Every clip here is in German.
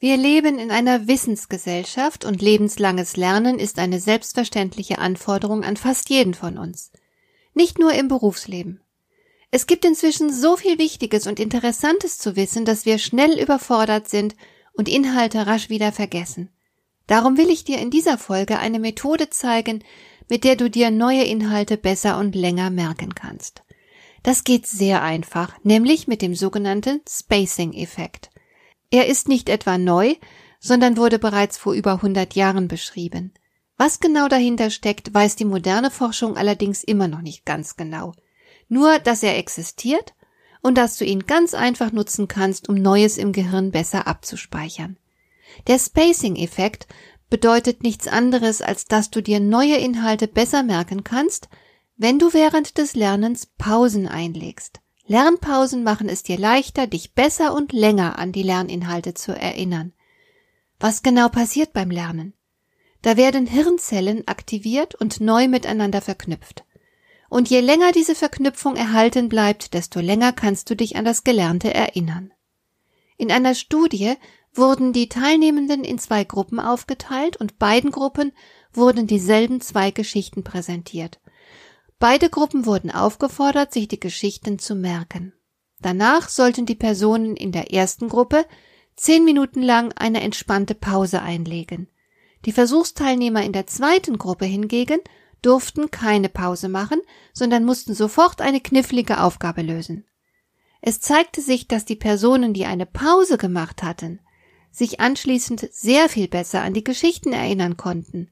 Wir leben in einer Wissensgesellschaft und lebenslanges Lernen ist eine selbstverständliche Anforderung an fast jeden von uns. Nicht nur im Berufsleben. Es gibt inzwischen so viel Wichtiges und Interessantes zu wissen, dass wir schnell überfordert sind und Inhalte rasch wieder vergessen. Darum will ich dir in dieser Folge eine Methode zeigen, mit der du dir neue Inhalte besser und länger merken kannst. Das geht sehr einfach, nämlich mit dem sogenannten Spacing-Effekt. Er ist nicht etwa neu, sondern wurde bereits vor über 100 Jahren beschrieben. Was genau dahinter steckt, weiß die moderne Forschung allerdings immer noch nicht ganz genau. Nur, dass er existiert und dass du ihn ganz einfach nutzen kannst, um Neues im Gehirn besser abzuspeichern. Der Spacing-Effekt bedeutet nichts anderes, als dass du dir neue Inhalte besser merken kannst, wenn du während des Lernens Pausen einlegst. Lernpausen machen es dir leichter, dich besser und länger an die Lerninhalte zu erinnern. Was genau passiert beim Lernen? Da werden Hirnzellen aktiviert und neu miteinander verknüpft. Und je länger diese Verknüpfung erhalten bleibt, desto länger kannst du dich an das Gelernte erinnern. In einer Studie wurden die Teilnehmenden in zwei Gruppen aufgeteilt und beiden Gruppen wurden dieselben zwei Geschichten präsentiert. Beide Gruppen wurden aufgefordert, sich die Geschichten zu merken. Danach sollten die Personen in der ersten Gruppe zehn Minuten lang eine entspannte Pause einlegen. Die Versuchsteilnehmer in der zweiten Gruppe hingegen durften keine Pause machen, sondern mussten sofort eine knifflige Aufgabe lösen. Es zeigte sich, dass die Personen, die eine Pause gemacht hatten, sich anschließend sehr viel besser an die Geschichten erinnern konnten,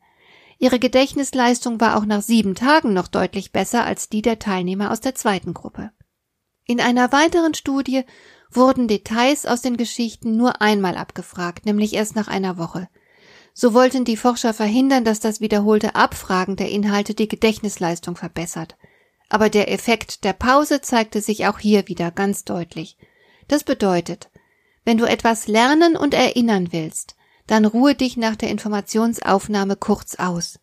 Ihre Gedächtnisleistung war auch nach sieben Tagen noch deutlich besser als die der Teilnehmer aus der zweiten Gruppe. In einer weiteren Studie wurden Details aus den Geschichten nur einmal abgefragt, nämlich erst nach einer Woche. So wollten die Forscher verhindern, dass das wiederholte Abfragen der Inhalte die Gedächtnisleistung verbessert. Aber der Effekt der Pause zeigte sich auch hier wieder ganz deutlich. Das bedeutet, wenn du etwas lernen und erinnern willst, dann ruhe dich nach der Informationsaufnahme kurz aus.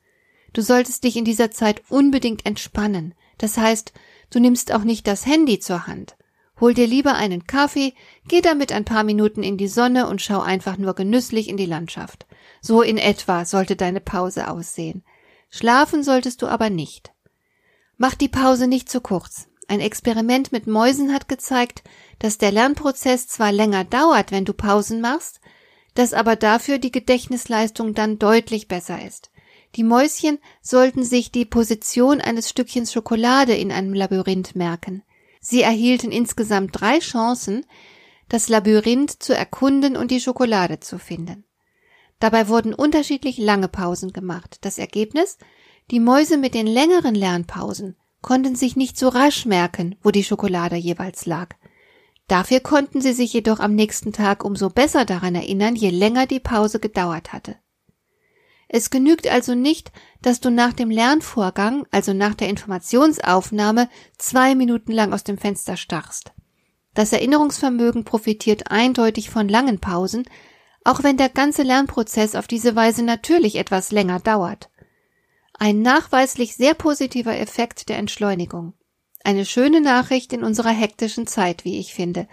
Du solltest dich in dieser Zeit unbedingt entspannen. Das heißt, du nimmst auch nicht das Handy zur Hand. Hol dir lieber einen Kaffee, geh damit ein paar Minuten in die Sonne und schau einfach nur genüsslich in die Landschaft. So in etwa sollte deine Pause aussehen. Schlafen solltest du aber nicht. Mach die Pause nicht zu kurz. Ein Experiment mit Mäusen hat gezeigt, dass der Lernprozess zwar länger dauert, wenn du Pausen machst, dass aber dafür die Gedächtnisleistung dann deutlich besser ist. Die Mäuschen sollten sich die Position eines Stückchens Schokolade in einem Labyrinth merken. Sie erhielten insgesamt drei Chancen, das Labyrinth zu erkunden und die Schokolade zu finden. Dabei wurden unterschiedlich lange Pausen gemacht. Das Ergebnis? Die Mäuse mit den längeren Lernpausen konnten sich nicht so rasch merken, wo die Schokolade jeweils lag. Dafür konnten sie sich jedoch am nächsten Tag umso besser daran erinnern, je länger die Pause gedauert hatte. Es genügt also nicht, dass du nach dem Lernvorgang, also nach der Informationsaufnahme, zwei Minuten lang aus dem Fenster starrst. Das Erinnerungsvermögen profitiert eindeutig von langen Pausen, auch wenn der ganze Lernprozess auf diese Weise natürlich etwas länger dauert. Ein nachweislich sehr positiver Effekt der Entschleunigung. Eine schöne Nachricht in unserer hektischen Zeit, wie ich finde.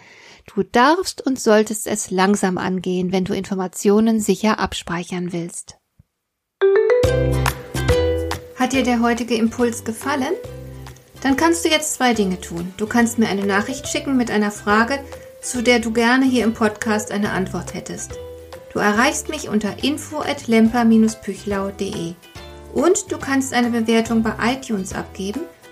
Du darfst und solltest es langsam angehen, wenn du Informationen sicher abspeichern willst. Hat dir der heutige Impuls gefallen? Dann kannst du jetzt zwei Dinge tun. Du kannst mir eine Nachricht schicken mit einer Frage, zu der du gerne hier im Podcast eine Antwort hättest. Du erreichst mich unter info@lemper-püchlau.de und du kannst eine Bewertung bei iTunes abgeben